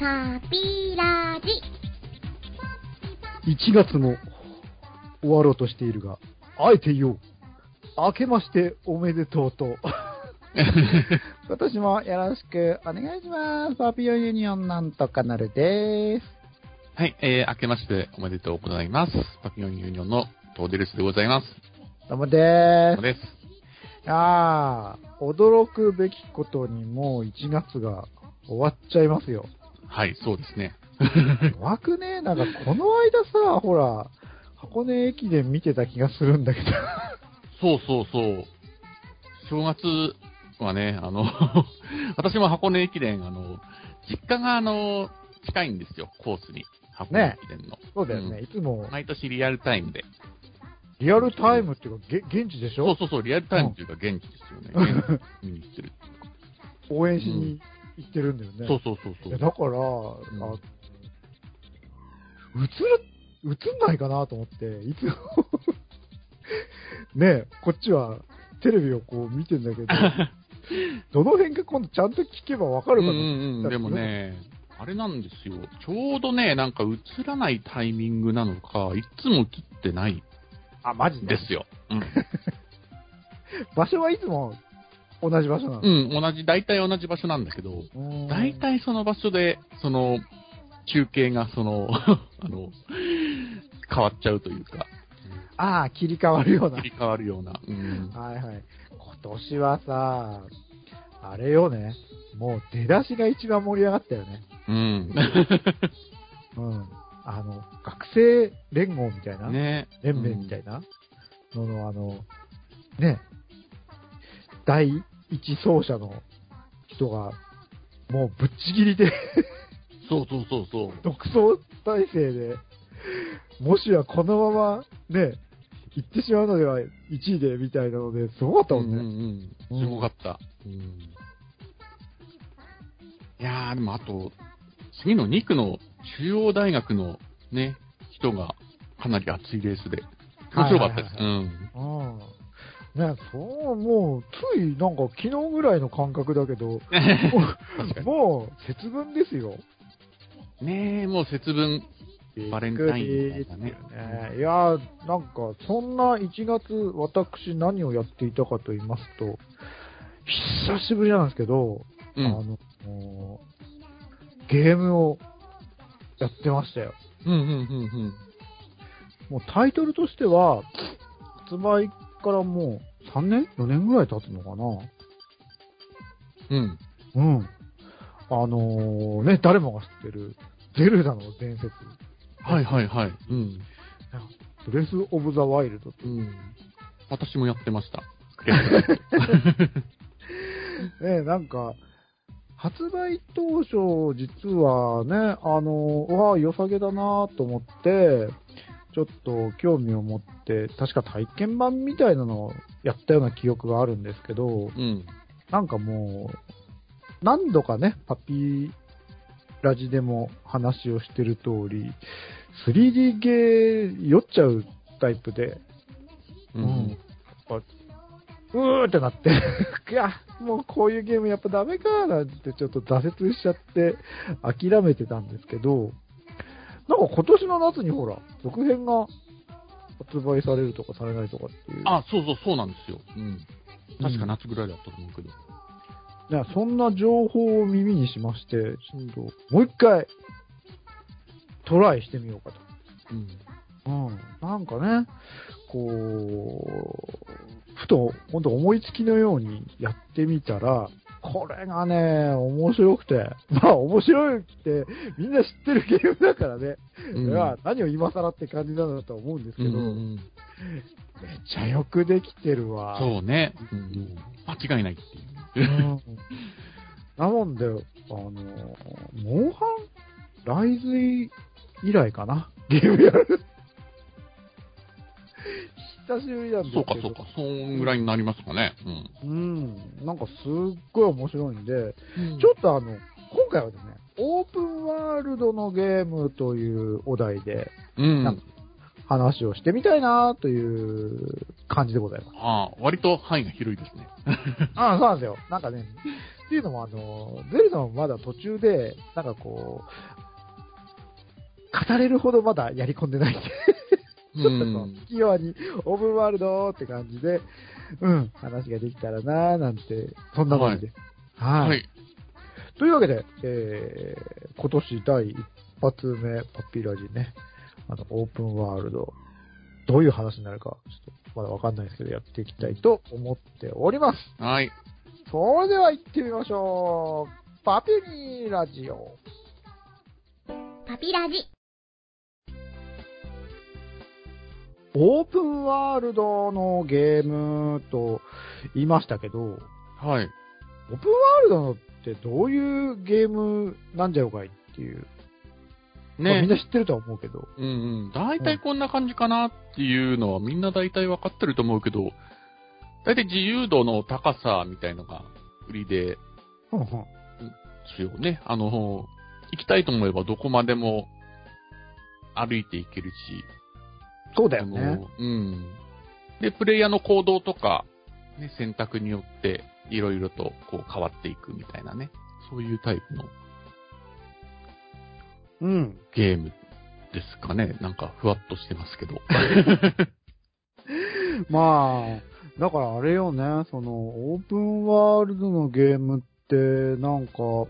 パピラジ。1月も終わろうとしているが、あえて言おう。明けましておめでとうと。今年もよろしくお願いします。パピオユニオンなんとかなるです。はい、えー、明けましておめでとうございます。パピオンユニオンのトーデルスでございます。どうもでーうです。あー、驚くべきことにもう1月が終わっちゃいますよ。はい、そうですね。怖くねなんかこの間さ、ほら、箱根駅伝見てた気がするんだけど。そうそうそう。正月はね、あの、私も箱根駅伝、あの、実家があの、近いんですよ、コースに。箱根駅伝の。そうだよね、うんいつも毎年リアルタイムで。リアルタイムっていうか、げ現地でしょ？そうそうそう、リアルタイムっていうか現地ですよね。見に行ってる。応援しに行ってるんだよね。そうそうそうそう。だから、あ映る、映んないかなと思って、いつもねえ、こっちはテレビをこう見てんだけど、どの辺か今度ちゃんと聞けばわかるかな、うんうんうん、でもね、あれなんですよ。ちょうどね、なんか映らないタイミングなのか、いつも切ってないあ、マジんですよ。うん。場所はいつも同じ場所なの？うん、同じ、大体同じ場所なんだけど、うん大体その場所で、その、中継がその、あの、変わっちゃうというか、ああ、切り替わるような切。り替わるような。うん。はいはい。今年はさ、あれよね。もう出だしが一番盛り上がったよね。うん。うん。あの、学生連合みたいな、ね。連盟みたいな？のの、あの、ね、第一走者の人が、もうぶっちぎりで、そうそうそうそう。独走体制で、もしやこのままね、行ってしまうのでは1位でみたいなので、すごかったもんね。うんうんうん。すごかった。うん。いやー、でもあと、次の2区の中央大学のね、人がかなり熱いレースで、面白かったです。はいうん。うん。ね、そう、もう、ついなんか昨日ぐらいの感覚だけど。もう節分ですよ。ねえ、もう節分。バレンタインみたいなねねいやー、なんか、そんな1月、私何をやっていたかと言いますと、久しぶりなんですけど、うん。あの、ゲームをやってましたよ。うん、うん、うん、もうタイトルとしては、発売からもう3年 ?4 年ぐらい経つのかな？うん。うん。あのーね、誰もが知ってる、ゼルダの伝説。はい、はい、はい。うん。ブレス・オブ・ザ・ワイルド。うん。私もやってました。ね、なんか、発売当初、実はね、あのー、わあ、良さげだなと思って、ちょっと興味を持って、確か体験版みたいなのをやったような記憶があるんですけど、うん。なんかもう、何度かね、パピーラジでも話をしてる通り、3D ゲー酔っちゃうタイプで、ううんん。やっぱ、うーってなって、いや、もうこういうゲームやっぱダメかなんてちょっと挫折しちゃって諦めてたんですけど、なんか今年の夏にほら、続編が発売されるとかされないとかっていう。あ、そうそう、そうなんですよ。うん。確か夏ぐらいだったと思うけど。ね、そんな情報を耳にしまして、ちょっと、もう一回、トライしてみようかと。うん。うん。なんかね、こう、ふと、ほんと思いつきのようにやってみたら、これがね、面白くて、まあ面白いって、みんな知ってるゲームだからね、うんいや何を今更って感じなんだとは思うんですけど、うんうんめっちゃよくできてるわ。そうね。うん。間違いないっていうう。んなもんで、あの、モンハンライズ以来かなゲームやる。久しぶりなんですけど。そうか、そうか。そんぐらいになりますかね。うん。なんかすっごい面白いんで、うん。ちょっとあの、今回はですね、オープンワールドのゲームというお題でうん。なんか話をしてみたいなという感じでございます。ああ、割と範囲が広いですね。ああ、そうなんですよ。なんかね、っていうのもあの、ゼルダもまだ途中で、なんかこう、語れるほどまだやり込んでないんで、ちょっとこう、器用にオープンワールドって感じで、うん、話ができたらなーなんて、そんな感じです。はい。はい。というわけで、えー、今年第一発目、パピラジね、あの、オープンワールド、どういう話になるか、ちょっとまだわかんないですけど、やっていきたいと思っております。はい。それでは行ってみましょう。パピリラジオ。パピラジ。オープンワールドのゲームと言いましたけど、はい。オープンワールドってどういうゲームなんじゃろうかいっていう。まあみんねな知ってるとは思うけど。うんうん。大体こんな感じかなっていうのはみんな大体分かってると思うけど、大体自由度の高さみたいのが売りでうんうんすよね。あの、行きたいと思えばどこまでも歩いていけるし、そうだよね。うん。で、プレイヤーの行動とか、ね、選択によって、いろいろとこう変わっていくみたいなね。そういうタイプのうん。ゲームですかね。なんか、ふわっとしてますけど。まあ、だからあれよね、その、オープンワールドのゲームって、なんか、こ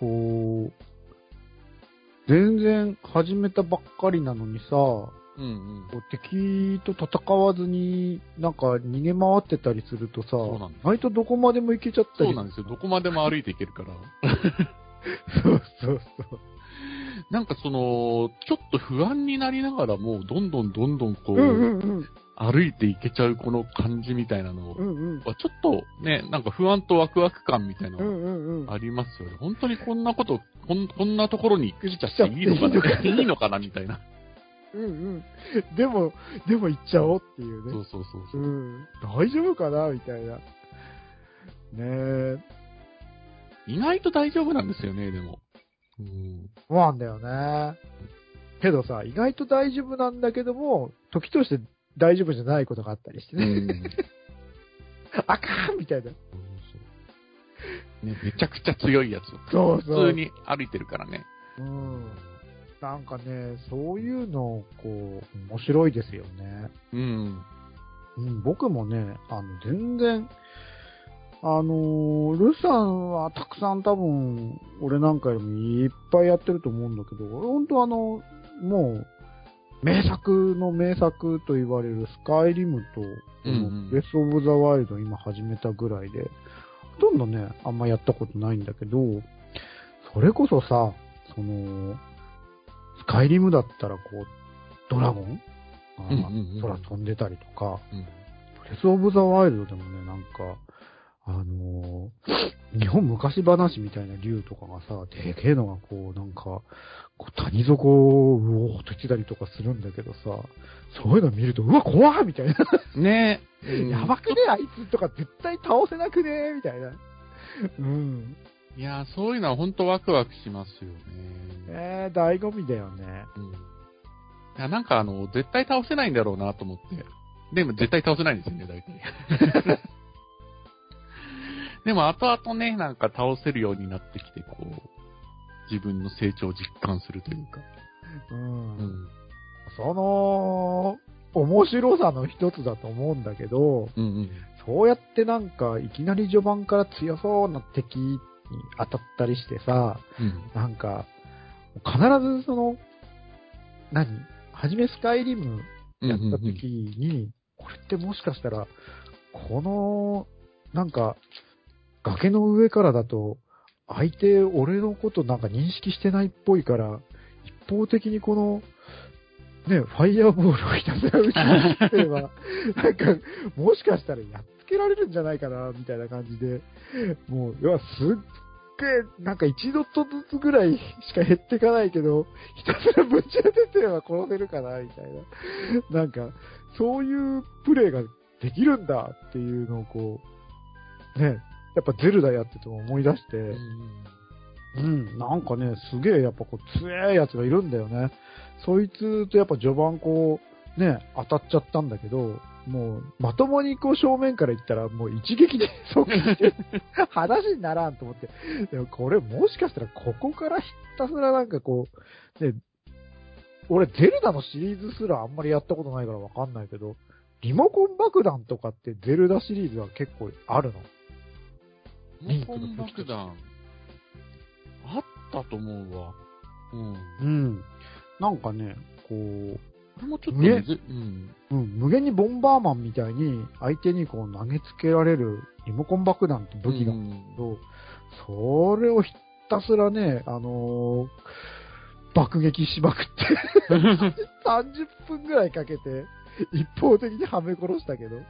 う、全然始めたばっかりなのにさ、こうんうん。う敵と戦わずに、なんか逃げ回ってたりするとさそうなんで、す割とどこまでも行けちゃったり。そうなんですよ。どこまでも歩いていけるから。そうそうそう。なんかその、ちょっと不安になりながらも、どんどんどんどんこう、うんうんうん。歩いていけちゃうこの感じみたいなのうんうん。は、ちょっとね、なんか不安とワクワク感みたいなのうんうんうん。ありますよね。本当にこんなこと、こんこんなところに来ちゃっていいのかな、いいのかな？みたいな。うんうん。でも、でも行っちゃおうっていうね。そうそうそうそうう。ん。大丈夫かな？みたいな。ねえ。意外と大丈夫なんですよね、でも。うん。そうなんだよね。けどさ、意外と大丈夫なんだけども、時として大丈夫じゃないことがあったりしてうね。ん。あかんみたいな。ね、めちゃくちゃ強いやつ。そうそう。普通に歩いてるからね。うん。なんかね、そういうの、こう、面白いですよね。うん。うん、僕もね、あの、全然、あのールさんはたくさん多分、俺なんかよりもいっぱいやってると思うんだけど、俺ほんとあの、もう、名作の名作と言われるスカイリムと、ベスオブザワイルド今始めたぐらいで、ほとんどね、あんまやったことないんだけど、それこそさ、その、スカイリムだったらこう、ドラゴン？うんうんうん空飛んでたりとか、うん。ブレスオブザワイルドでもね、なんか、あのー日本昔話みたいな竜とかがさ、でけえのがこう、なんか、こう谷底をうおーっと来てたりとかするんだけどさ、そういうの見ると、うわ、怖っみたいな。ね やばくねあいつとか絶対倒せなくねみたいな。うん。いやー、そういうのは本当ワクワクしますよね。えー、醍醐味だよね。うん。いや、なんかあの、絶対倒せないんだろうなと思って。でも絶対倒せないんですよね、大体。でも後々ね、なんか倒せるようになってきて、こう、自分の成長を実感するというか。うん。うん。その、面白さの一つだと思うんだけど、うんうん。そうやってなんか、いきなり序盤から強そうな敵に当たったりしてさ、うん。なんか、必ずその、何？はじめスカイリムやった時に、これってもしかしたら、この、なんか、崖の上からだと、相手、俺のことなんか認識してないっぽいから、一方的にこの、ね、ファイヤーボールをひたすら打ちまくってば、なんか、もしかしたらやっつけられるんじゃないかな、みたいな感じで、もう、いや、すっなんか一度とずつぐらいしか減っていかないけど、ひたすらぶち当ててれば殺せるかな、みたいな。なんか、そういうプレイができるんだっていうのをこう、ね、やっぱゼルダやってても思い出して、うん、なんかね、すげえやっぱこう強いやつがいるんだよね。そいつとやっぱ序盤こう、ね、当たっちゃったんだけど、もう、まともにこう正面から行ったら、もう一撃で即死話にならんと思って。でもこれもしかしたらここからひたすらなんかこう、ね、俺ゼルダのシリーズすらあんまりやったことないからわかんないけど、リモコン爆弾とかってゼルダシリーズは結構あるの？リンクの爆弾。あったと思うわ。うん。うん。なんかね、こう、これもちょっとねうん。うん、無限にボンバーマンみたいに相手にこう投げつけられるリモコン爆弾って武器があるんだけど、それをひたすらね、あのー爆撃しまくって、30分ぐらいかけて、一方的にはめ殺したけど、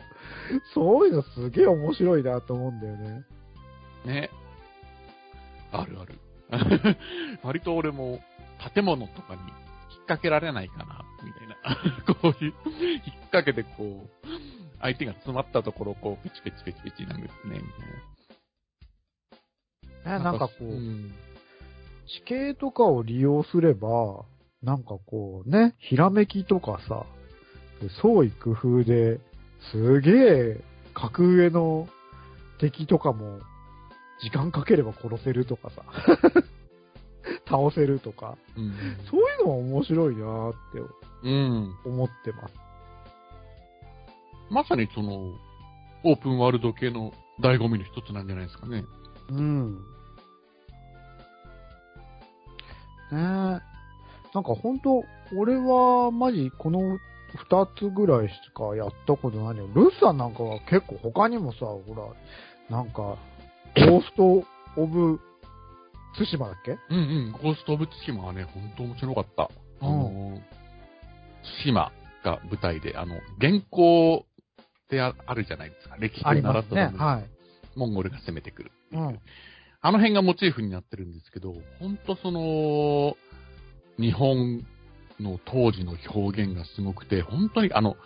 そういうのすげえ面白いなと思うんだよね。ね。あるある。割と俺も建物とかに掛けられないかな、みたいな。こういう、引っ掛けてこう、相手が詰まったところをこう、ペチペチペチペチ殴ってね、みたいな。ねなんかこう、ん地形とかを利用すれば、なんかこうね、ひらめきとかさ、創意工夫で、すげえ格上の敵とかも、時間かければ殺せるとかさ、倒せるとか、うん。そういうのは面白いなーってうん。思ってます。まさにその、オープンワールド系の醍醐味の一つなんじゃないですかね。うん。ねえ。なんか本当俺はマジこの二つぐらいしかやったことないよ。ルスさんなんかは結構他にもさ、ほら、なんか、ゴースト・オブ・ツシマだっけ？うんうん。ゴースト・オブ・ツシマはね、本当面白かった。あうんの、ツシマが舞台で、あの、原稿でああるじゃないですか。歴史あでりますね。習ったのにはい。モンゴルが攻めてくる。うん。あの辺がモチーフになってるんですけど、本当その、日本の当時の表現がすごくて、本当にあの、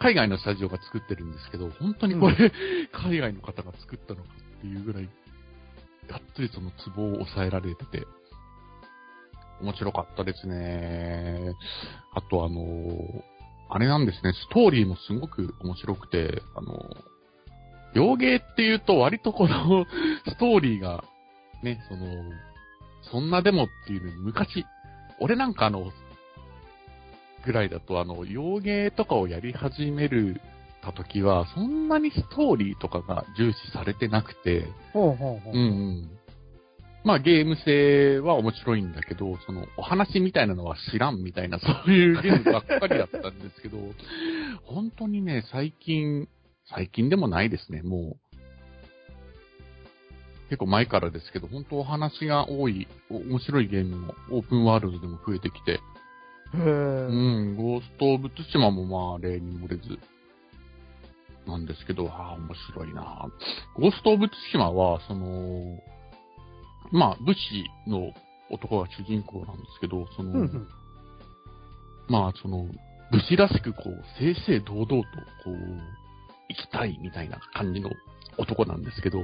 海外のスタジオが作ってるんですけど、本当にこれ、海外の方が作ったのかっていうぐらい、がっつりそのツボを抑えられてて、面白かったですね。あとあの、あれなんですね、ストーリーもすごく面白くて、あの、洋芸っていうと割とこの ストーリーが、ね、その、そんなでもっていうの昔、俺なんかあの、ぐらいだとあの、洋芸とかをやり始めるた時は、そんなにストーリーとかが重視されてなくて、ほうほうほう。うんうん。まあゲーム性は面白いんだけど、そのお話みたいなのは知らんみたいな、そういうゲームばっかりだったんですけど、本当にね、最近、最近でもないですね、もう。結構前からですけど、本当お話が多い、お面白いゲームもオープンワールドでも増えてきて。うん、ゴースト・オブ・ツシマもまあ例に漏れず、なんですけど、ああ、面白いなゴースト・オブ・ツシマは、その、まあ、武士の男が主人公なんですけど、その、うんうん。まあ、その、武士らしくこう、正々堂々と、こう、生きたいみたいな感じの男なんですけど、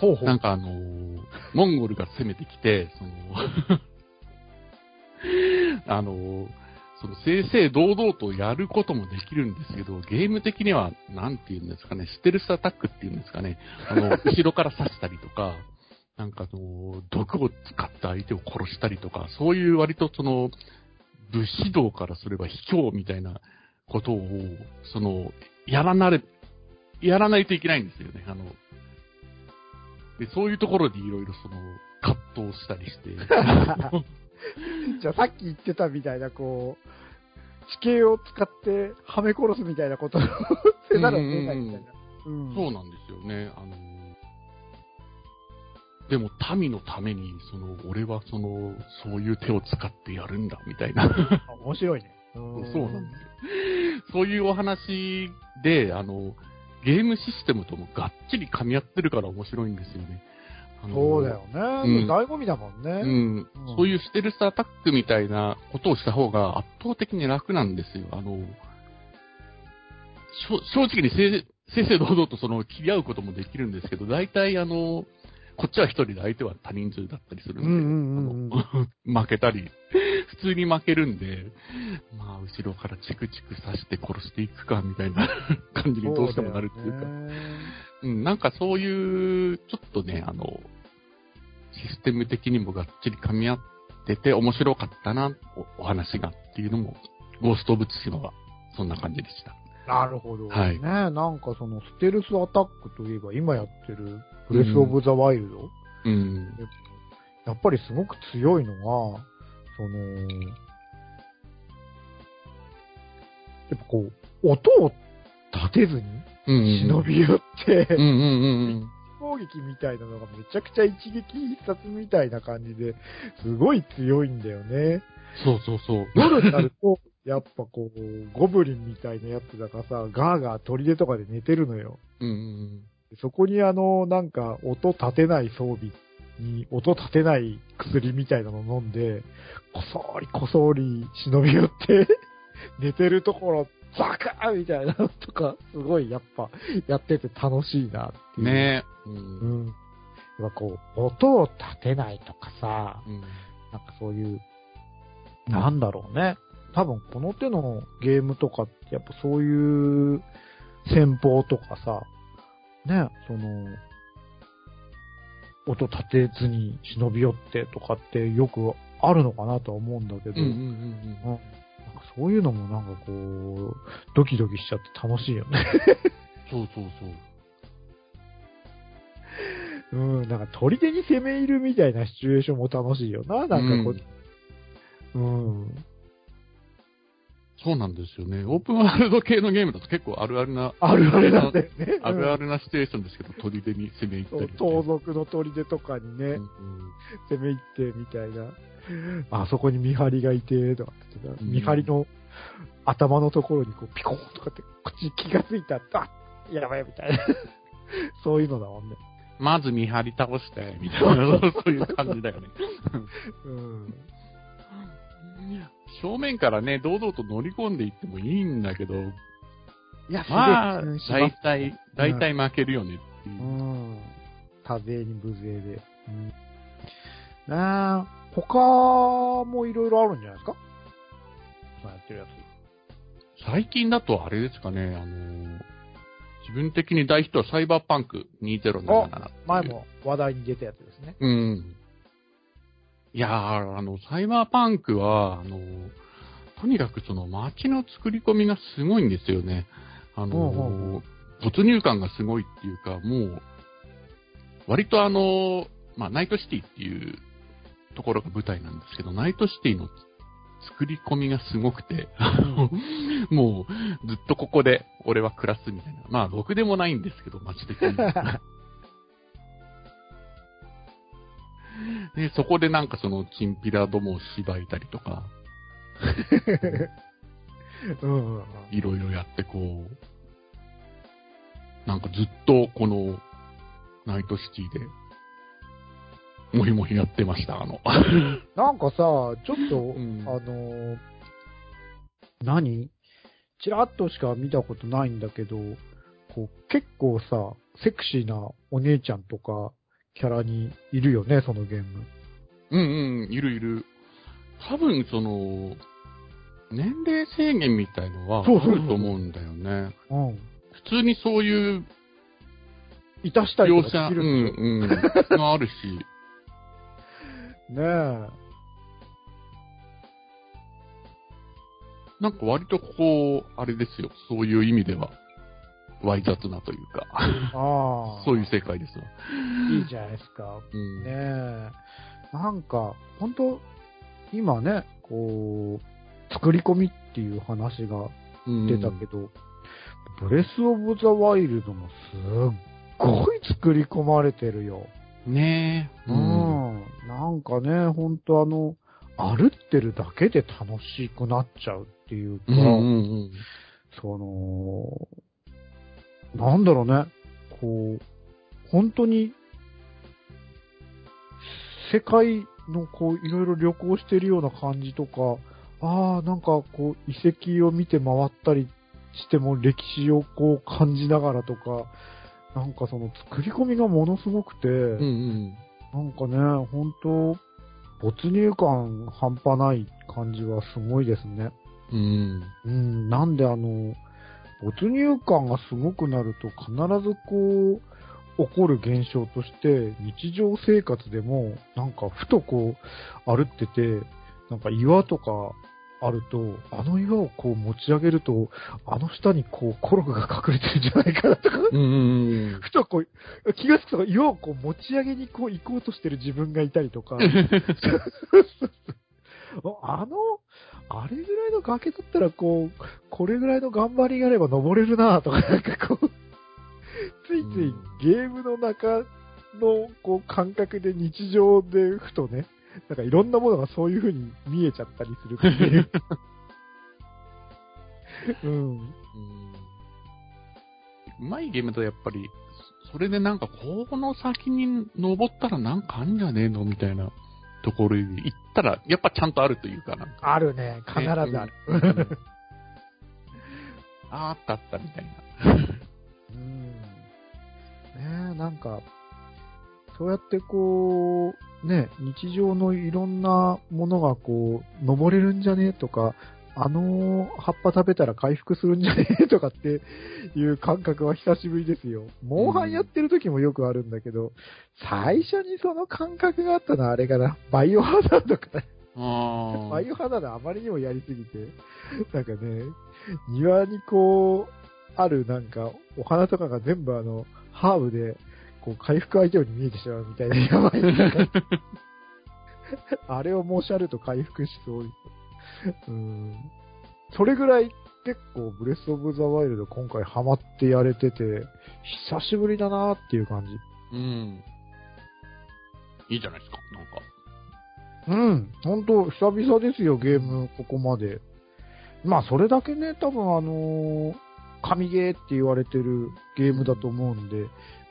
ほうほう。なんかあのーモンゴルが攻めてきて、その、あのーその正々堂々とやることもできるんですけど、ゲーム的には、なんて言うんですかね、ステルスアタックっていうんですかね、あの、後ろから刺したりとか、なんかあの、毒を使って相手を殺したりとか、そういう割とその、武士道からすれば卑怯みたいなことを、その、やらなれ、やらないといけないんですよね。あの、で、そういうところでいろいろその、葛藤したりして。じゃあさっき言ってたみたいな、こう、地形を使ってはめ殺すみたいなことをせざるを得ないみたいな。うんそうなんですよね。あの、でも民のために、その、俺はその、そういう手を使ってやるんだ、みたいな。あ 面白いね。そうなんですよ。そういうお話で、あの、ゲームシステムともがっちり噛み合ってるから面白いんですよね。そうだよね。うん醍醐味だもんね。うん。うんそういうステルスアタックみたいなことをした方が圧倒的に楽なんですよ。あの、正直に正正々堂々とその切り合うこともできるんですけど、大体あの、こっちは一人で相手は多人数だったりするんで、うんうんうんうんあの 負けたり、普通に負けるんで、まあ、後ろからチクチク刺して殺していくか、みたいな感じにどうしてもなるっていうか。うん、なんかそういう、ちょっとね、あの、システム的にもがっちり噛み合ってて面白かったな、おお話がっていうのも、ゴースト・オブ・ツシマはそんな感じでした。なるほど。はいねなんかそのステルスアタックといえば今やってるブレス・オブ・ザ・ワイルド、うん。やっぱりすごく強いのが、その、やっぱこう、音を立てずに。忍び寄って、うんうんうんうん。攻撃みたいなのがめちゃくちゃ一撃必殺みたいな感じで、すごい強いんだよね。そうそうそう。夜になると、やっぱこう、ゴブリンみたいなやつだからさ、ガーガー砦とかで寝てるのよ。うんうんそこにあの、なんか、音立てない装備に、音立てない薬みたいなの飲んで、こそーりこそーり忍び寄って、寝てるところ、ザカーみたいなのとか、すごいやっぱ、やってて楽しいなってうん。いう。ねえ。う。うんん。やっぱこう、音を立てないとかさ、うん。なんかそういう、なんだろうね。多分この手のゲームとかってやっぱそういう戦法とかさ、ね、その、音立てずに忍び寄ってとかってよくあるのかなとは思うんだけど、うんうんうんうんそういうのもなんかこう、ドキドキしちゃって楽しいよね。そうそうそう。うん、なんか砦に攻め入るみたいなシチュエーションも楽しいよな、なんかこう、うんそうなんですよね。オープンワールド系のゲームだと結構あるあるな、あるあるなんだよね。あるある。るなシチュエーションですけど、砦に攻め入ったそうり。盗賊の砦とかにね、うん攻め入ってみたいな。あそこに見張りがいて、とかってうん見張りの頭のところにこうピコーンとかって口気がついたら、あやばいみたいな。そういうのだもんね。まず見張り倒して、みたいな、そういう感じだよね。うん。正面からね、堂々と乗り込んでいってもいいんだけど、いや、まあ大体、大体負けるよねっていうう。ん。多勢に無勢で。うん。ねえ、他もいろいろあるんじゃないですか？今やってるやつ。最近だとあれですかね、あの自分的に大ヒットはサイバーパンク2077っていう。前も話題に出たやつですね。うん。いやー、あの、サイバーパンクは、あの、とにかくその街の作り込みがすごいんですよね。あの、没入感がすごいっていうか、もう、割とあの、まあ、ナイトシティっていうところが舞台なんですけど、ナイトシティの作り込みがすごくて、もう、ずっとここで俺は暮らすみたいな。まあ、ろくでもないんですけど、街的に。で、そこでなんかその、チンピラどもを縛いたりとか、うん。いろいろやってこう、なんかずっとこの、ナイトシティで、もひもひやってました、あの。なんかさ、ちょっと、んあのー何？ちらっとしか見たことないんだけど、こう、結構さ、セクシーなお姉ちゃんとか、キャラにいるよね、そのゲーム。うんうん、いるいる。多分その、年齢制限みたいのはあそうそうそうると思うんだよね。うん。普通にそういういたしたりとかできうるんでしょんうん、があるし、ねえ。なんか割とこう、あれですよ、そういう意味では、わい雑なというか、ああ。そういう世界ですわ。いいじゃないですか。うんねえ。なんか、本当今ね、こう、作り込みっていう話がうん出たけど、ブレスオブザワイルドもすっごい作り込まれてるよ。ねえ。うん。なんかね、ほんとあの、歩ってるだけで楽しくなっちゃうっていうか、うんうんうん。その、なんだろうね、こう、本当に、世界のこう、いろいろ旅行してるような感じとか、ああ、なんかこう、遺跡を見て回ったりしても歴史をこう感じながらとか、なんかその作り込みがものすごくて、うんうん。なんかね、本当没入感半端ない感じはすごいですね。うん。うん、なんであの、没入感がすごくなると必ずこう、起こる現象として、日常生活でも、なんかふとこう、歩ってて、なんか岩とかあると、あの岩をこう持ち上げると、あの下にこうコログが隠れてるんじゃないかなとか、ふとこう、気がつくと岩をこう持ち上げにこう行こうとしてる自分がいたりとか、あの、あれぐらいの崖だったら、こう、これぐらいの頑張りがあれば登れるなとか、なんかこう、ついついゲームの中の、こう、感覚で日常でふとね、なんかいろんなものがそういう風に見えちゃったりするっていう。うん。うまいゲームだとやっぱり、それでなんか、この先に登ったらなんかあんじゃねえの？みたいなところに行ったら、やっぱちゃんとあるというかなんか。あるね。必ずある。うんうんあったあったみたいな。うん。ねえ、なんか、そうやってこう、ね、日常のいろんなものがこう、登れるんじゃね？とか、あの葉っぱ食べたら回復するんじゃねとかっていう感覚は久しぶりですよ。モンハンやってる時もよくあるんだけど、最初にその感覚があったのはあれかな、バイオハザードかな。あバイオハザードあまりにもやりすぎて、なんかね、庭にこう、あるなんか、お花とかが全部あの、ハーブで、こう、回復アイテムに見えてしまうみたいな、やばい。あれを申し上げると回復しそう。うん。それぐらい結構、ブレスオブザワイルド今回ハマってやれてて、久しぶりだなっていう感じ。うん。いいじゃないですか、なんか。うん、本当久々ですよ、ゲーム、ここまで。まあ、それだけね、多分あのー神ゲーって言われてるゲームだと思うんで、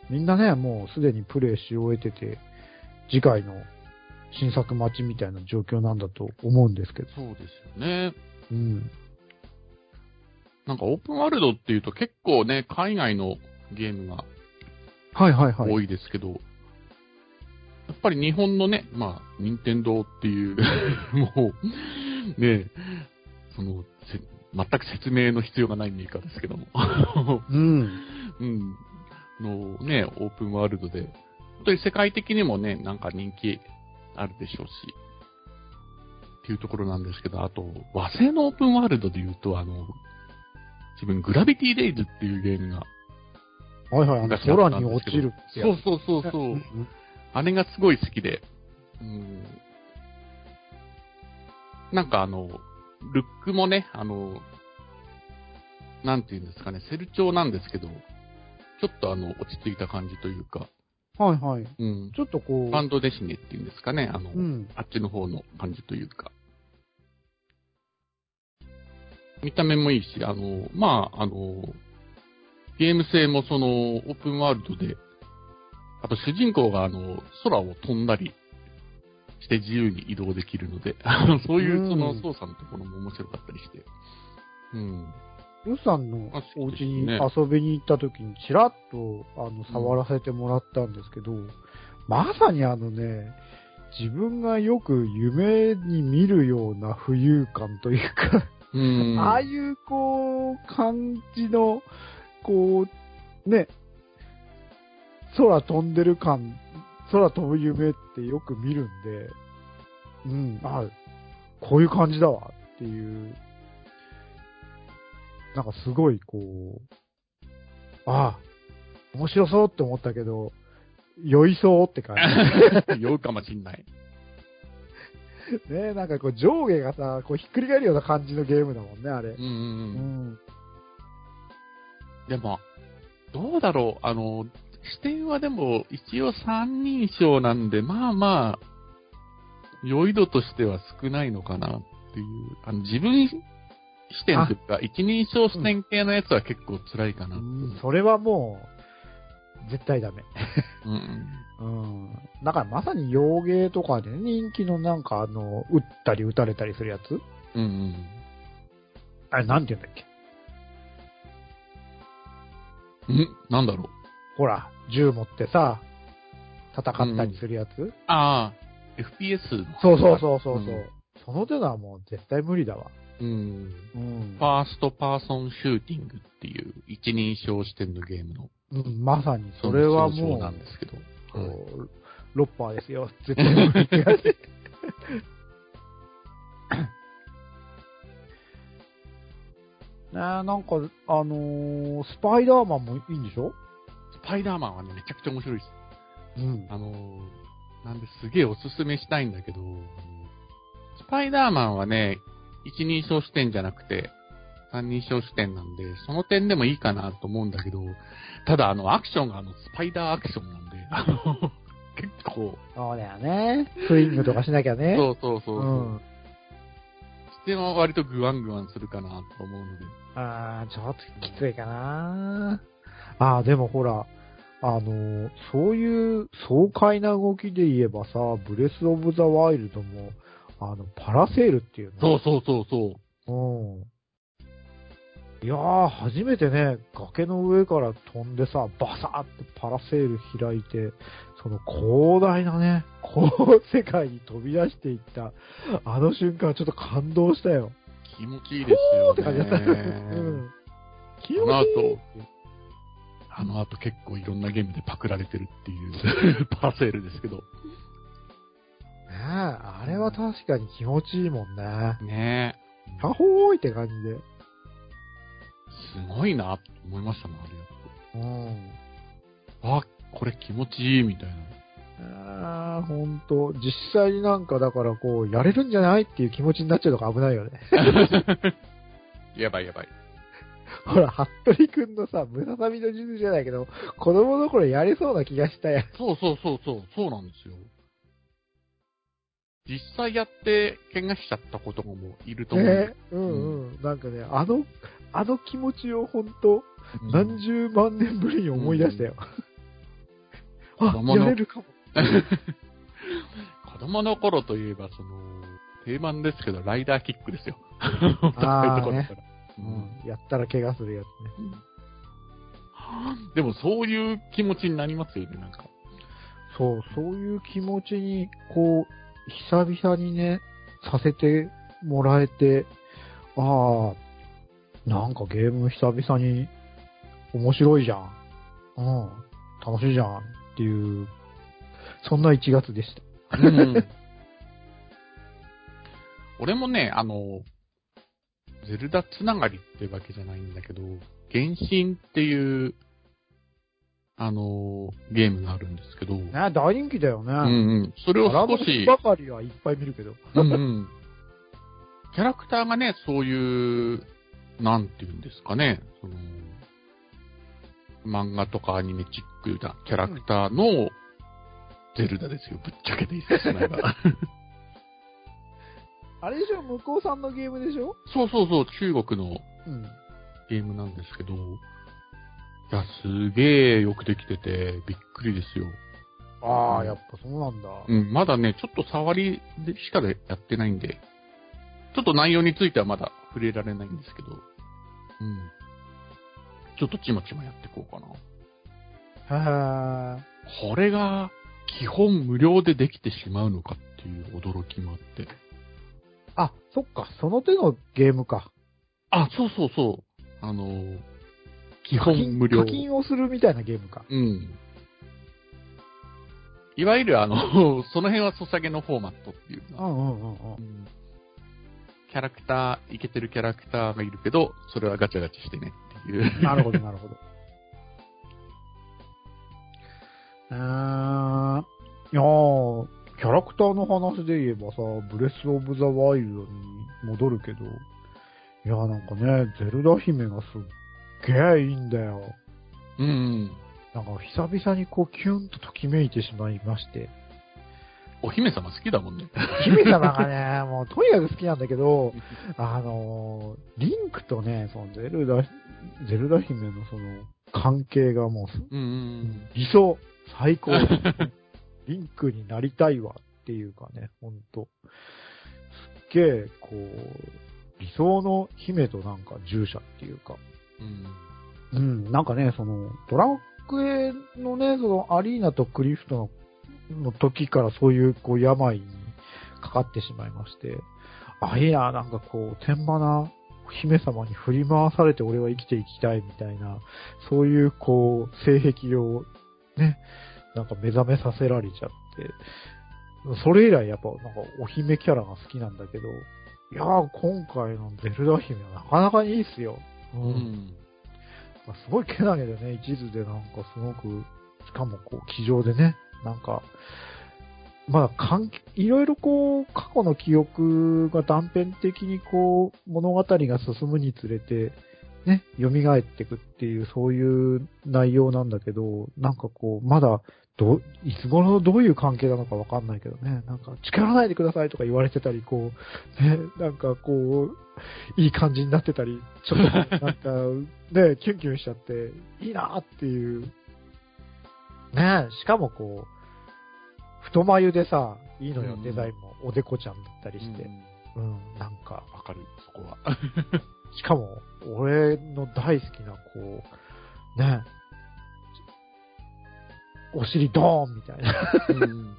みんなね、もうすでにプレイし終えてて、次回の新作待ちみたいな状況なんだと思うんですけど。そうですよね。うん。なんかオープンワールドっていうと結構ね、海外のゲームがはいはいはい。多いですけど、やっぱり日本のね、まあ、任天堂っていう、もう、ね、その、せ全く説明の必要がないメーカーですけども、うん。うん、のね、オープンワールドで、本当に世界的にもね、なんか人気あるでしょうし、っていうところなんですけど、あと、和製のオープンワールドで言うと、あの、自分、グラビティレイズっていうゲームが、はいはい、あの、空んですけど。に落ちるそうそうそうそう、ん。あれがすごい好きで、うん、なんかあの、ルックもね、あの、なんていうんですかね、セル調なんですけど、ちょっとあの、落ち着いた感じというか、はいはい。うん、ちょっとこう、バンドデシネっていうんですかね、あの、うん。あっちの方の感じというか。見た目もいいし、あの、まあ、あの、ゲーム性もその、オープンワールドで、あと主人公があの、空を飛んだりして自由に移動できるので、そういうそのうん操作のところも面白かったりして。うん。ルさんのあお家に遊びに行った時にちらっとあの触らせてもらったんですけど、まさにあのね、自分がよく夢に見るような浮遊感というか、うん。ああいうこう、感じの、こう、ね、空飛んでる感、空飛ぶ夢ってよく見るんで、うん、あこういう感じだわっていう、なんかすごいこう、ああ、面白そうって思ったけど、酔いそうって感じ。酔うかもしんない。ねなんかこう上下がさ、こうひっくり返るような感じのゲームだもんね、あれうん。うんううん。ん。でも、どうだろう、あの、視点はでも、一応三人称なんで、まあまあ、酔い度としては少ないのかなっていう、あの、自分視点というか、一人称視点系のやつは結構辛いかな。うんそれはもう、絶対ダメ。うんうん。だからまさに洋芸とかでね人気のなんかあの、撃ったり撃たれたりするやつ？うん。うんあれなんて言うんだっけ？うん。んなんだろう。ほら、銃持ってさ、戦ったりするやつ、ああ、FPS の。そうそうそうそうそう、うんその手のはもう絶対無理だわ。うん。うんフ。ァーストパーソンシューティングっていう一人称視点のゲームの。うん、まさに、それはそうもう、なんですけど。ロッパーですよ。絶対ねえ、なんか、あのースパイダーマンもいいんでしょ？スパイダーマンはね、めちゃくちゃ面白いです。うん。あのー、なんですげえおすすめしたいんだけど、スパイダーマンはね、一人称視点じゃなくて、三人称視点なんで、その点でもいいかなと思うんだけど、ただあの、アクションがあの、スパイダーアクションなんで、あの、結構、そうだよね。スイングとかしなきゃね。そうそうそうそう、うん。視点は割とグワングワンするかなと思うので、あーちょっときついかなあーでもほら、あのーそういう爽快な動きで言えばさ、ブレスオブザワイルドも、あの、パラセールっていうそうそうそうそう。う。うん。いやー、初めてね、崖の上から飛んでさ、バサーってパラセール開いて、その広大なね、こう、世界に飛び出していった、あの瞬間ちょっと感動したよ。気持ちいいですよって感じだった。うね。ん。気持あのちいい後、あの後結構いろんなゲームでパクられてるっていう パラセールですけど。ねえ、あれは確かに気持ちいいもんね。ねはほーいって感じで。え。すごいなと思いましたね、あれやうん。って。あ、これ気持ちいいみたいな。ああ、ほんと。実際になんかだからこう、やれるんじゃないっていう気持ちになっちゃうのが危ないよね。やばいやばい。ほら、服部くんのさ、ムササビの術じゃないけど、子供の頃やれそうな気がしたや。そうそうそうそう、そうなんですよ。実際やって怪我しちゃった子とかもいると思うねうんうん。なんかね、あの、あの気持ちをほんと、うん何十万年ぶりに思い出したよ。あ、子供のやれるかも。子供の頃といえば、その、定番ですけど、ライダーキックですよ。あー高いところから。ううんん。やったら怪我するやつね。でもそういう気持ちになりますよね、なんか。そう、そういう気持ちに、こう、久々にね、させてもらえて、ああ、なんかゲーム久々に面白いじゃん。うん、楽しいじゃんっていう、そんな1月でした。うん。俺もね、あの、ゼルダつながりってわけじゃないんだけど、原神っていう、あの、ゲームがあるんですけど、うんね、大人気だよね。うん。それを少し、ばかりはいっぱい見るけど。うんうん。キャラクターがね、そういう、なんていうんですかね、その、漫画とかアニメチックなキャラクターのゼルダですよ。ぶっちゃけて言ってしまえば。あれでしょ？向こうさんのゲームでしょ？そうそうそう、中国のうん。ゲームなんですけど、いや、すげえよくできてて、びっくりですよ。ああ、やっぱそうなんだ。うん、まだね、ちょっと触りでしかやってないんで、ちょっと内容についてはまだ触れられないんですけど、うん。ちょっとちまちまやっていこうかな。へえ。これが、基本無料でできてしまうのかっていう驚きもあって。あ、そっか、その手のゲームか。あ、そうそうそう。あのー、基本無料。課金をするみたいなゲームか。うん。いわゆるあの、その辺はソシャゲのフォーマットっていうか、うんうんうんうんう。んキャラクター、イケてるキャラクターがいるけど、それはガチャガチャしてねっていう。なるほど、なるほど。えー、いやー、キャラクターの話で言えばさ、ブレスオブザワイルドに戻るけど、いやーなんかね、ゼルダ姫がすっげえいいんだよ。うんうん。なんか久々にこうキュンとときめいてしまいまして。お姫様好きだもんね。姫様がね、もうとにかく好きなんだけど、あのー、リンクとね、そのゼルダ、ゼルダ姫のその関係がもうすうんうん理想、最高。リンクになりたいわっていうかね、ほんと。すっげえ、こう、理想の姫となんか従者っていうか。うん。なんかね、その、ドラクエのね、そのアリーナとクリフトのの時からそういう、こう、病にかかってしまいまして、あ、いいな、んかこう、天満な姫様に振り回されて俺は生きていきたいみたいな、そういうこう、性癖をね、なんか目覚めさせられちゃって、それ以来やっぱなんかお姫キャラが好きなんだけど、いやー今回のゼルダ姫はなかなかいいっすよ。うん。まあすごいけなげでね、一途でなんかすごく、しかもこう、気丈でね、なんか、まだ関係、いろいろこう、過去の記憶が断片的にこう、物語が進むにつれて、ね、蘇っていくっていう、そういう内容なんだけど、なんかこう、まだ、どう、いつ頃どういう関係なのかわかんないけどね、なんか、近寄らないでくださいとか言われてたり、こう、ね、なんかこう、いい感じになってたり、ちょっと、なんか、ね、キュンキュンしちゃって、いいなっていう。ねしかもこう、太眉でさ、いいのよ、うんデザインも。おでこちゃんだったりして。うん、なんか、わかる、そこは。しかも、俺の大好きな、こう、ね、お尻ドーンみたいな。うん。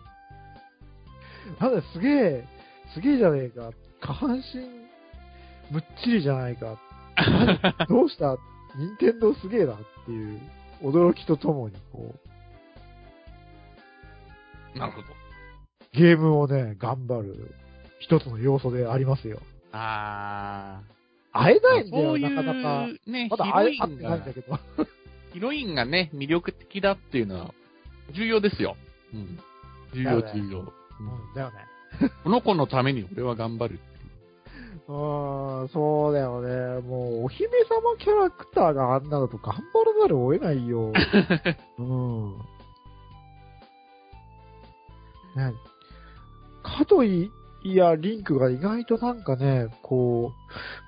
なんだ、すげえ、すげえじゃねえか。下半身、むっちりじゃないか。どうした？任天堂すげえなっていう、驚きとともに、こなるほど。う、ゲームをね、頑張る一つの要素でありますよ。あ会えー。ないんだよ、そういう、なかなか。ね、まだヒロイン会え会ってないんがだ、けど。ヒロインがね、魅力的だっていうのは、重要ですよ。うん。重要、重要。うんうん、だよね。この子のために俺は頑張るっていう。うーん、そうだよね。もう、お姫様キャラクターがあんなのと頑張らざるを得ないよ。うん。ね。かといいや、リンクが意外となんかね、こ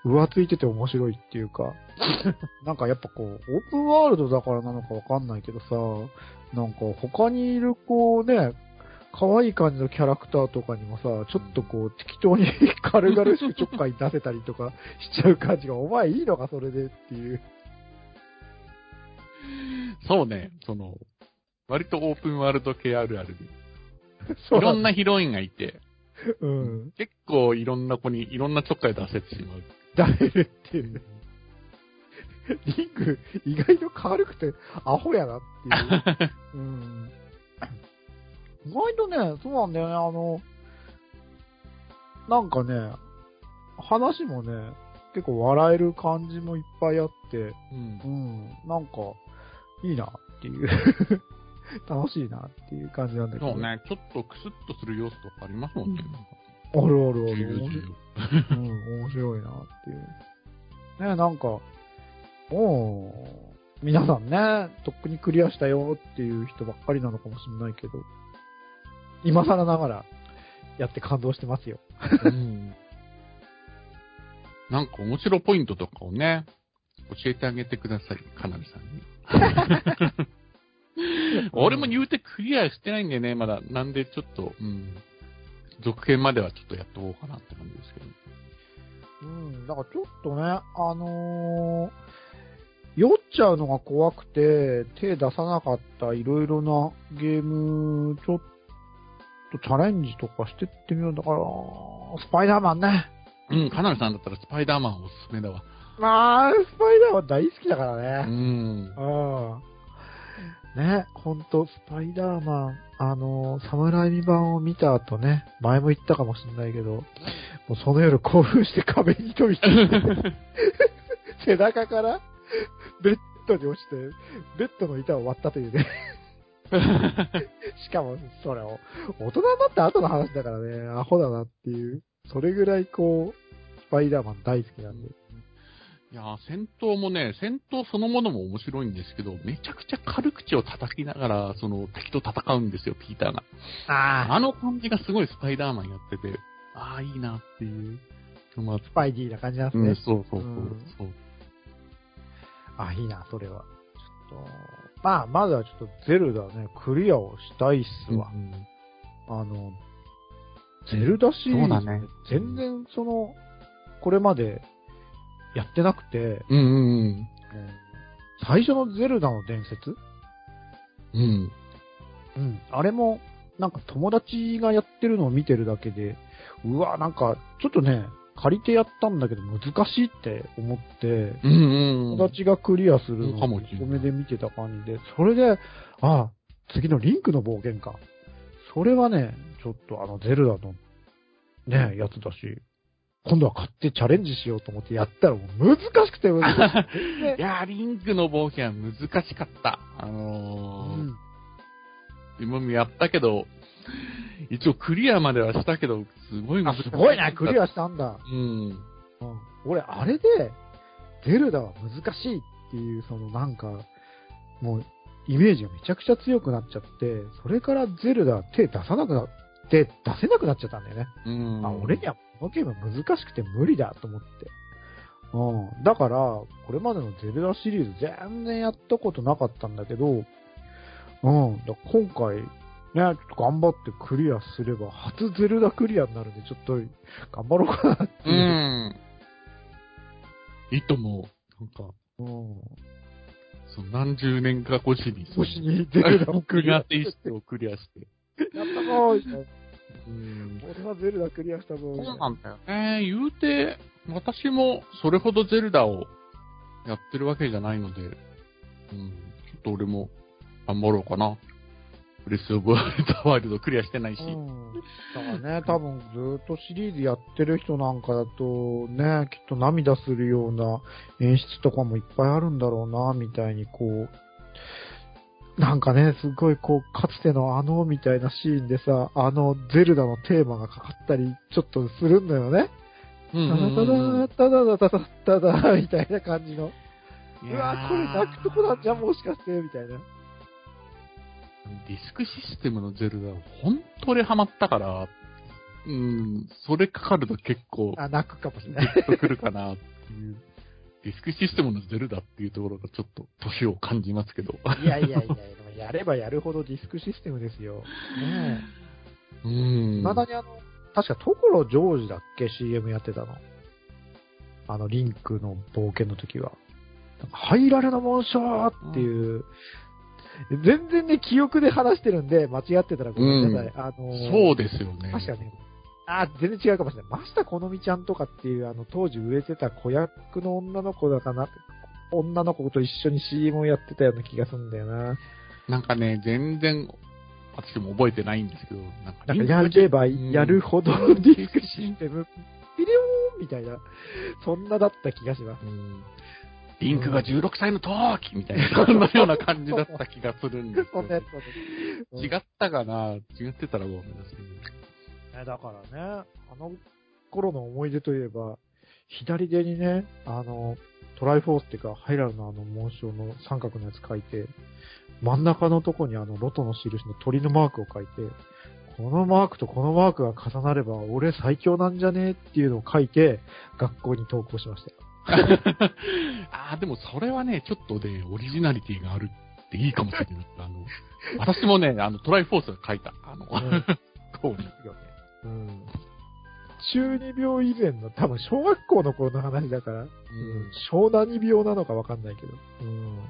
う、浮ついてて面白いっていうか、なんかやっぱこう、オープンワールドだからなのかわかんないけどさ、なんか他にいるこうね、可愛い感じのキャラクターとかにもさ、ちょっとこう、適当に 軽々しくちょっかい出せたりとか しちゃう感じが、お前いいのか、それでっていう。そうね、その、割とオープンワールド系あるあるで。そいうろんななヒロインがいて、うん。結構いろんな子にいろんなちょっかい出せてしまう。出れるっていう。リンク、意外と軽くて、アホやなっていう。うん。意外とね、そうなんだよね、あの、なんかね、話もね、結構笑える感じもいっぱいあって、うんう。ん、なんか、いいなっていう。楽しいなっていう感じなんだけど。そうね、ちょっとクスッとする要素とかありますもんね。あるあるある。重要重面白い要。うん、面白いなっていう。ね、なんか、もう、皆さんね、とっくにクリアしたよっていう人ばっかりなのかもしれないけど、今更ながらやって感動してますよ。うんなんか面白ポイントとかをね、教えてあげてください、かなりさんに。俺も言うてクリアしてないんだよね、まだ。なんでちょっと、うん。続編まではちょっとやっとこうかなって感じですけど。うん、だからちょっとね、あのー酔っちゃうのが怖くて、手出さなかったいろいろなゲーム、ちょっとチャレンジとかしてってみよう。だから、スパイダーマンね。うん、かなりさんだったらスパイダーマンおすすめだわ。まあ、スパイダーマン大好きだからうね。ん。うん。ね、ほんと、スパイダーマン、あの、サムライミ版を見た後ね、前も言ったかもしれないけど、もうその夜興奮して壁に飛びついて、背中から ベッドに落ちて、ベッドの板を割ったというね。しかも、それを、大人になった後の話だからね、アホだなっていう。それぐらいこう、スパイダーマン大好きなんで。いやー戦闘もね、戦闘そのものも面白いんですけど、めちゃくちゃ軽口を叩きながら、その敵と戦うんですよ、ピーターが。ああの感じがすごいスパイダーマンやってて、ああ、いいなっていう。まあ、スパイディーな感じなんですね。うん、そうそうそう。うんそうあ、いいな、それは。ちょっと、まあ、まずはちょっとゼルダね、クリアをしたいっすわ。うんあの、ゼルダシリーズ、ね全然その、これまでやってなくて、うんうんうん最初のゼルダの伝説？うん。うん。うん。あれも、なんか友達がやってるのを見てるだけで、うわ、なんか、ちょっとね、借りてやったんだけど難しいって思って、うんうん。友達がクリアするのを目で見てた感じで、それで、ああ、次のリンクの冒険か。それはね、ちょっとあの、ゼルダの、ね、やつだし、今度は買ってチャレンジしようと思ってやったらもう難しくて難しくて。全 然いやー、リンクの冒険は難しかった。あうのーん今もやったけど、一応クリアまではしたけど、すごいあ難しい。すごいな、クリアしたんだ。うん。うん俺、あれで、ゼルダは難しいっていう、そのなんか、もう、イメージがめちゃくちゃ強くなっちゃって、それからゼルダは手出さなくなって、出せなくなっちゃったんだよね。うん。あ、俺にはこのゲーム難しくて無理だと思って。うん。だから、これまでのゼルダシリーズ全然やったことなかったんだけど、うん。だ今回、ね、ちょっと頑張ってクリアすれば、初ゼルダクリアになるんで、ちょっと頑張ろうかなってういう。ん。いいと思う。なんか、うん。その何十年か越しに、少しにゼルダをククリアリアテイストをクリアして。やったぞーうん。俺はゼルダクリアしたぞーそうなんだよね。言うて、私もそれほどゼルダをやってるわけじゃないので、うん、ちょっと俺も頑張ろうかな。ブレスオブワイルドワイルドクリアしてないし。うん。だからね、多分ずーっとシリーズやってる人なんかだと、ね、きっと涙するような演出とかもいっぱいあるんだろうな、みたいにこう、なんかね、すごいこう、かつてのあの、みたいなシーンでさ、あの、ゼルダのテーマがかかったり、ちょっとするんだよね。うんただただ、ただただただただ、みたいな感じの。いうやわ、これ泣くとこなんじゃん、もしかして、みたいな。ディスクシステムのゼルダ、本当にハマったから、うん、それかかると結構、あ、泣くかもしれグない。ッとくるかなっていう。ディスクシステムのゼルダっていうところがちょっと年を感じますけど。いやいやいや、やればやるほどディスクシステムですよ。ねうえ。ん。まだにあの、確か所ジョージだっけ ?CM やってたの。あの、リンクの冒険の時は。入られの紋章っていう、全然ね、記憶で話してるんで、間違ってたらごめんなさい。あのーそうですよね。確かね。あ、全然違うかもしれない。真下好みちゃんとかっていう、あの、当時売れてた子役の女の子だかな。女の子と一緒に CM をやってたような気がするんだよな。なんかね、全然、私も覚えてないんですけど、なんかなんかやればうんやるほどディスクシステム、ピリオみたいな、そんなだった気がします。うんリンクが16歳の時みたいな、そんなような感じだった気がするんです そんなやけつど。違ったかな？違ってたらごめんなさい。ねだからね、あの頃の思い出といえば、左手にね、あの、トライフォースっていうか、ハイラルのあの紋章の三角のやつ書いて、真ん中のとこにあのロトの印の鳥のマークを書いて、このマークとこのマークが重なれば俺最強なんじゃね？っていうのを書いて、学校に登校しましたよ。ああ、でもそれはね、ちょっとね、オリジナリティがあるっていいかもしれない。あの、私もね、あの、トライフォースが書いた。あの、通り。うん。中二病以前の多分小学校の頃の話だから、うん。小何病なのかわかんないけど。うん。ね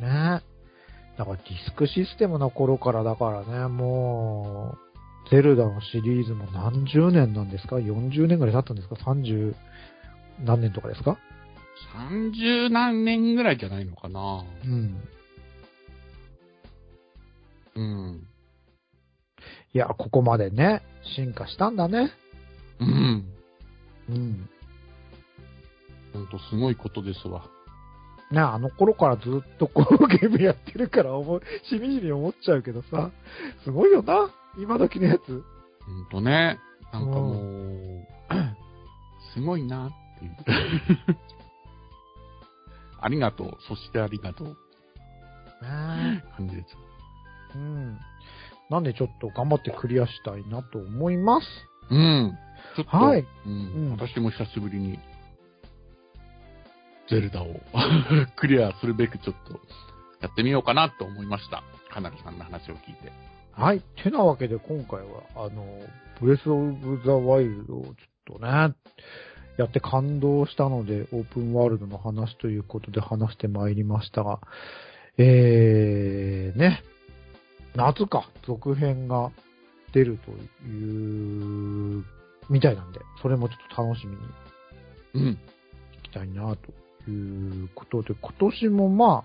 え。だからディスクシステムの頃からだからね、もう、ゼルダのシリーズも何十年なんですか ?40 年ぐらい経ったんですか ?30 何年とかですか？30何年ぐらいじゃないのかなうん。うん。いや、ここまでね、進化したんだね。うん。うん。ほんとすごいことですわ。ねあの頃からずっとこのゲームやってるから思い、しみじみ思っちゃうけどさ、すごいよな、今時のやつ。ほんとね。なんかもう、すごいな。ありがとう。そしてありがとう。ね感じです。うん。なんでちょっと頑張ってクリアしたいなと思います。うん。ちょっと、はいうんうん私も久しぶりに、ゼルダを クリアするべくちょっと、やってみようかなと思いました。かなりさんの話を聞いて。はい。てなわけで今回は、あの、ブレスオブザワイルドをちょっとね、やって感動したので、オープンワールドの話ということで話してまいりましたが、えー、ね、夏か、続編が出るという、みたいなんで、それもちょっと楽しみにうん。いきたいな、ということで、今年もま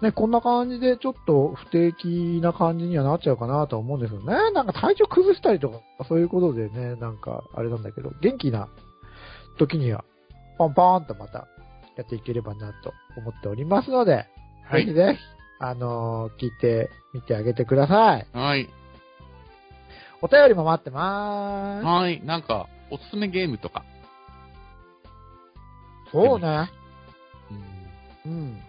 あ、ね、こんな感じでちょっと不定期な感じにはなっちゃうかなとは思うんですよね。なんか体調崩したりとか、そういうことでね、なんかあれなんだけど、元気な時には、ポンポンとまたやっていければなと思っておりますので、はい。ぜひぜひ、あのー聞いてみてあげてください。はい。お便りも待ってまーす。はい。なんか、おすすめゲームとか。そうね。うん。うん。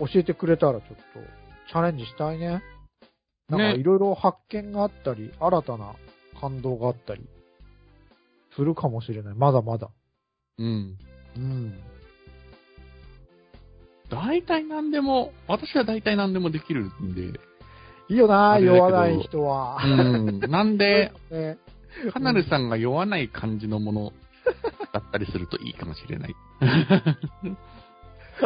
教えてくれたらちょっと、チャレンジしたいね。なんかねいろいろ発見があったり、新たな感動があったり、するかもしれない。まだまだ。うん。うん。大体何でも、私は大体何でもできるんで。いいよなあれだけど酔わない人は。うん。なんで、ね、カナルさんが酔わない感じのものだったりするといいかもしれない。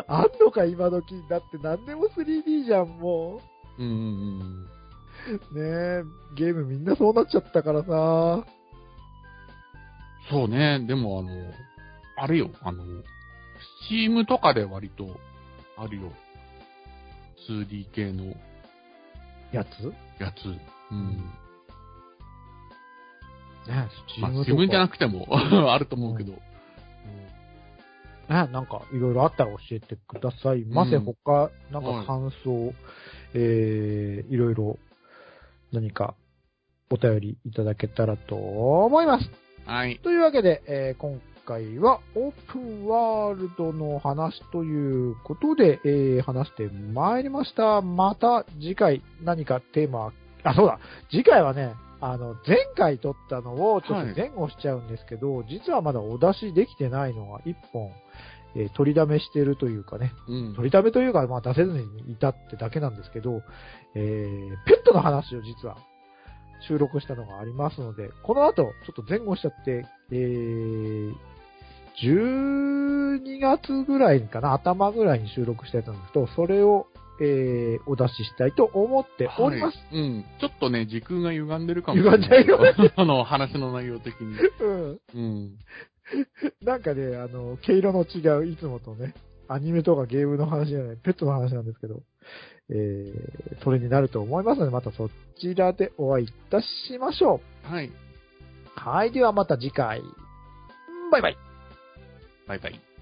あんのか今時。だって何でも 3D じゃん、もうんうんう。ねえ、ゲームみんなそうなっちゃったからさ。そうね。でもあの、あれよ、あの、スチームとかで割とあるよ。2D 系のやつ？ねやつ。うん。え、スチまあ、ームとか。自分じゃなくても あると思うけど。ね、なんか、いろいろあったら教えてくださいませ。うん他、なんはいか感想、えー、いろいろ、何か、お便りいただけたらと思います。はい。というわけで、えー今回はオープンワールドの話ということで、えー話してまいりました。また次回何かテーマ、あ、そうだ、次回はね、あの、前回撮ったのをちょっと前後しちゃうんですけど、実はまだお出しできてないのが一本、えー取りだめしてるというかね、うん。取りだめというか、まあ出せずにいたってだけなんですけど、えーペットの話を実は収録したのがありますので、この後、ちょっと前後しちゃって、えー、12月ぐらいかな、頭ぐらいに収録したやつなんですけど、それを、えー、お出ししたいと思っております。はいうん。ちょっとね、時空が歪んでるかもしれない。歪んじゃうよ。あの、話の内容的に。うん。うん。なんかね、あの、毛色の違う、いつもとね、アニメとかゲームの話じゃない、ペットの話なんですけど、えー、それになると思いますので、またそちらでお会いいたしましょはい。う。はい、ではまた次回。バイバイ。バイバイ。